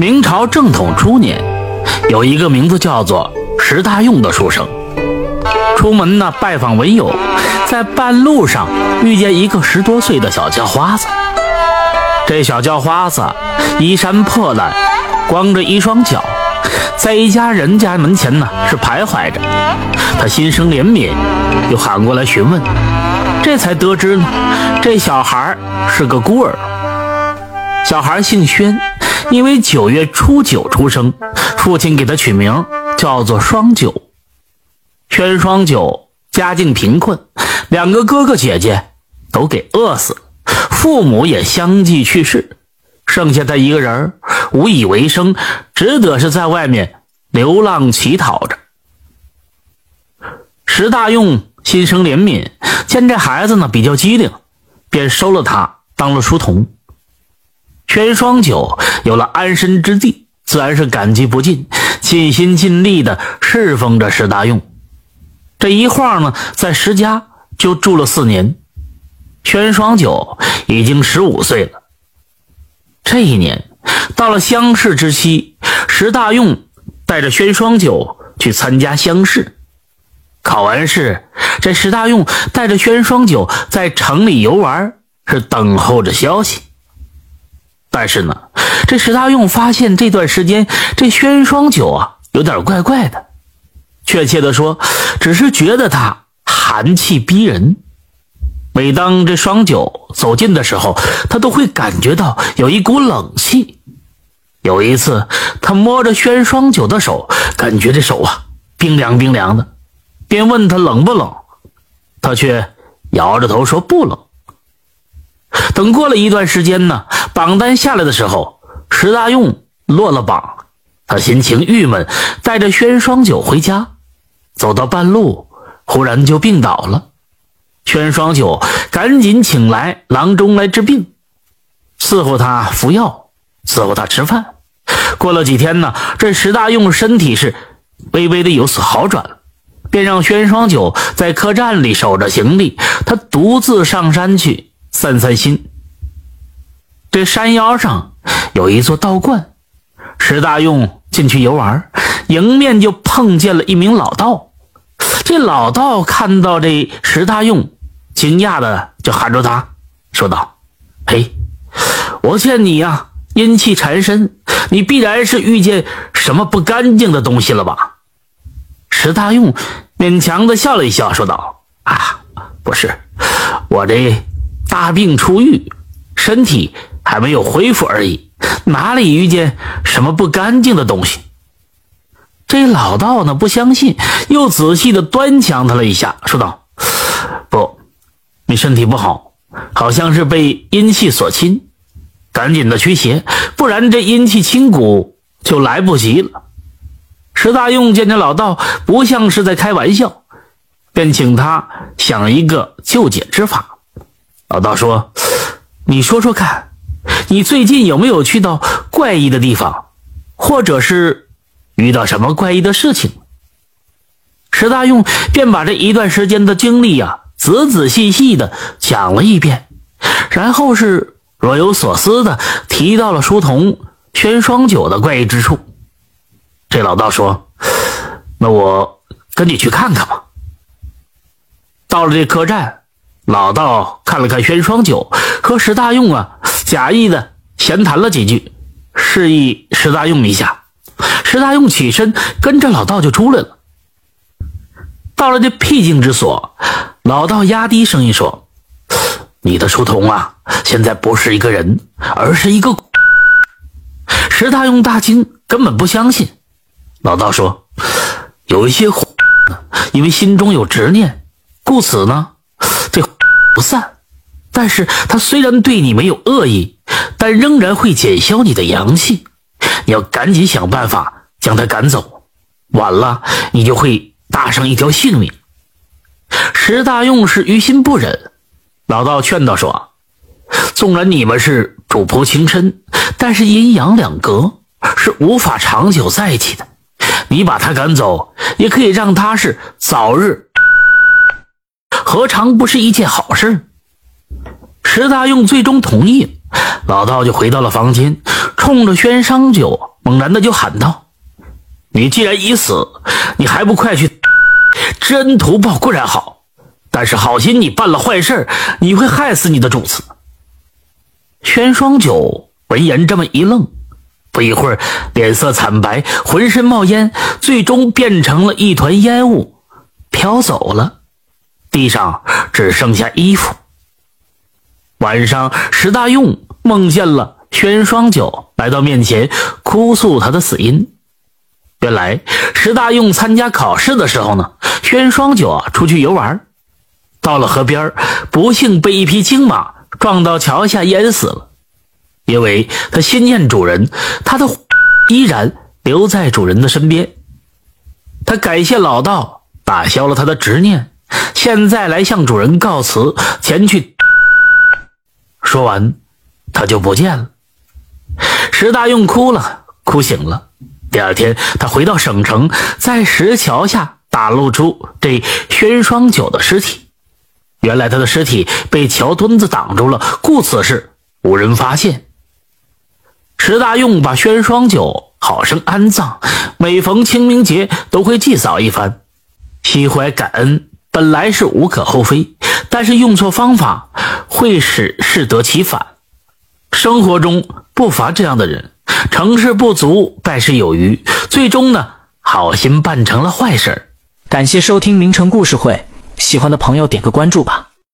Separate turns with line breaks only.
明朝正统初年，有一个名字叫做石大用的书生，出门呢拜访文友，在半路上遇见一个十多岁的小叫花子。这小叫花子衣衫破烂，光着一双脚，在一家人家门前呢是徘徊着。他心生怜悯，又喊过来询问，这才得知呢，这小孩是个孤儿。小孩姓宣。因为九月初九出生，父亲给他取名叫做双九。宣双九家境贫困，两个哥哥姐姐都给饿死，父母也相继去世，剩下他一个人无以为生，只得是在外面流浪乞讨着。石大用心生怜悯，见这孩子呢比较机灵，便收了他当了书童。宣双九有了安身之地，自然是感激不尽，尽心尽力的侍奉着石大用。这一晃呢，在石家就住了四年。宣双九已经十五岁了。这一年到了乡试之期，石大用带着宣双九去参加乡试。考完试，这石大用带着宣双九在城里游玩，是等候着消息。但是呢，这石大用发现这段时间这宣双九啊有点怪怪的，确切的说，只是觉得他寒气逼人。每当这双九走近的时候，他都会感觉到有一股冷气。有一次，他摸着宣双九的手，感觉这手啊冰凉冰凉的，便问他冷不冷，他却摇着头说不冷。等过了一段时间呢，榜单下来的时候，石大用落了榜，他心情郁闷，带着宣双九回家，走到半路，忽然就病倒了。宣双九赶紧请来郎中来治病，伺候他服药，伺候他吃饭。过了几天呢，这石大用身体是微微的有所好转了，便让宣双九在客栈里守着行李，他独自上山去。散散心。这山腰上有一座道观，石大用进去游玩，迎面就碰见了一名老道。这老道看到这石大用，惊讶的就喊住他，说道：“嘿，我见你呀，阴气缠身，你必然是遇见什么不干净的东西了吧？”石大用勉强的笑了一笑，说道：“啊，不是，我这……”大病初愈，身体还没有恢复而已，哪里遇见什么不干净的东西？这老道呢不相信，又仔细的端详他了一下，说道：“不，你身体不好，好像是被阴气所侵，赶紧的驱邪，不然这阴气侵骨就来不及了。”石大用见这老道不像是在开玩笑，便请他想一个救解之法。老道说：“你说说看，你最近有没有去到怪异的地方，或者是遇到什么怪异的事情？”石大用便把这一段时间的经历呀，仔仔细细的讲了一遍，然后是若有所思的提到了书童宣双九的怪异之处。这老道说：“那我跟你去看看吧。”到了这客栈。老道看了看宣双九和石大用啊，假意的闲谈了几句，示意石大用一下。石大用起身跟着老道就出来了。到了这僻静之所，老道压低声音说：“你的书童啊，现在不是一个人，而是一个……”石大用大惊，根本不相信。老道说：“有一些……因为心中有执念，故此呢。”这不散，但是他虽然对你没有恶意，但仍然会减消你的阳气。你要赶紧想办法将他赶走，晚了你就会搭上一条性命。石大用是于心不忍，老道劝道说：“纵然你们是主仆情深，但是阴阳两隔是无法长久在一起的。你把他赶走，也可以让他是早日。”何尝不是一件好事？石大用最终同意，老道就回到了房间，冲着宣商九猛然的就喊道：“你既然已死，你还不快去知恩图报固然好，但是好心你办了坏事，你会害死你的主子。”轩双九闻言这么一愣，不一会儿脸色惨白，浑身冒烟，最终变成了一团烟雾，飘走了，地上只剩下衣服。晚上，石大用梦见了轩双九来到面前，哭诉他的死因。原来，石大用参加考试的时候呢，轩双九啊出去游玩，到了河边，不幸被一匹青马撞到桥下淹死了。因为他心念主人，他的依然留在主人的身边。他感谢老道打消了他的执念，现在来向主人告辞，前去。说完，他就不见了。石大用哭了，哭醒了。第二天，他回到省城，在石桥下打露出这轩双九的尸体。原来他的尸体被桥墩子挡住了，故此事无人发现。石大用把轩双九好生安葬，每逢清明节都会祭扫一番，心怀感恩。本来是无可厚非，但是用错方法会使适得其反。生活中不乏这样的人，成事不足败事有余，最终呢，好心办成了坏事。
感谢收听名城故事会，喜欢的朋友点个关注吧。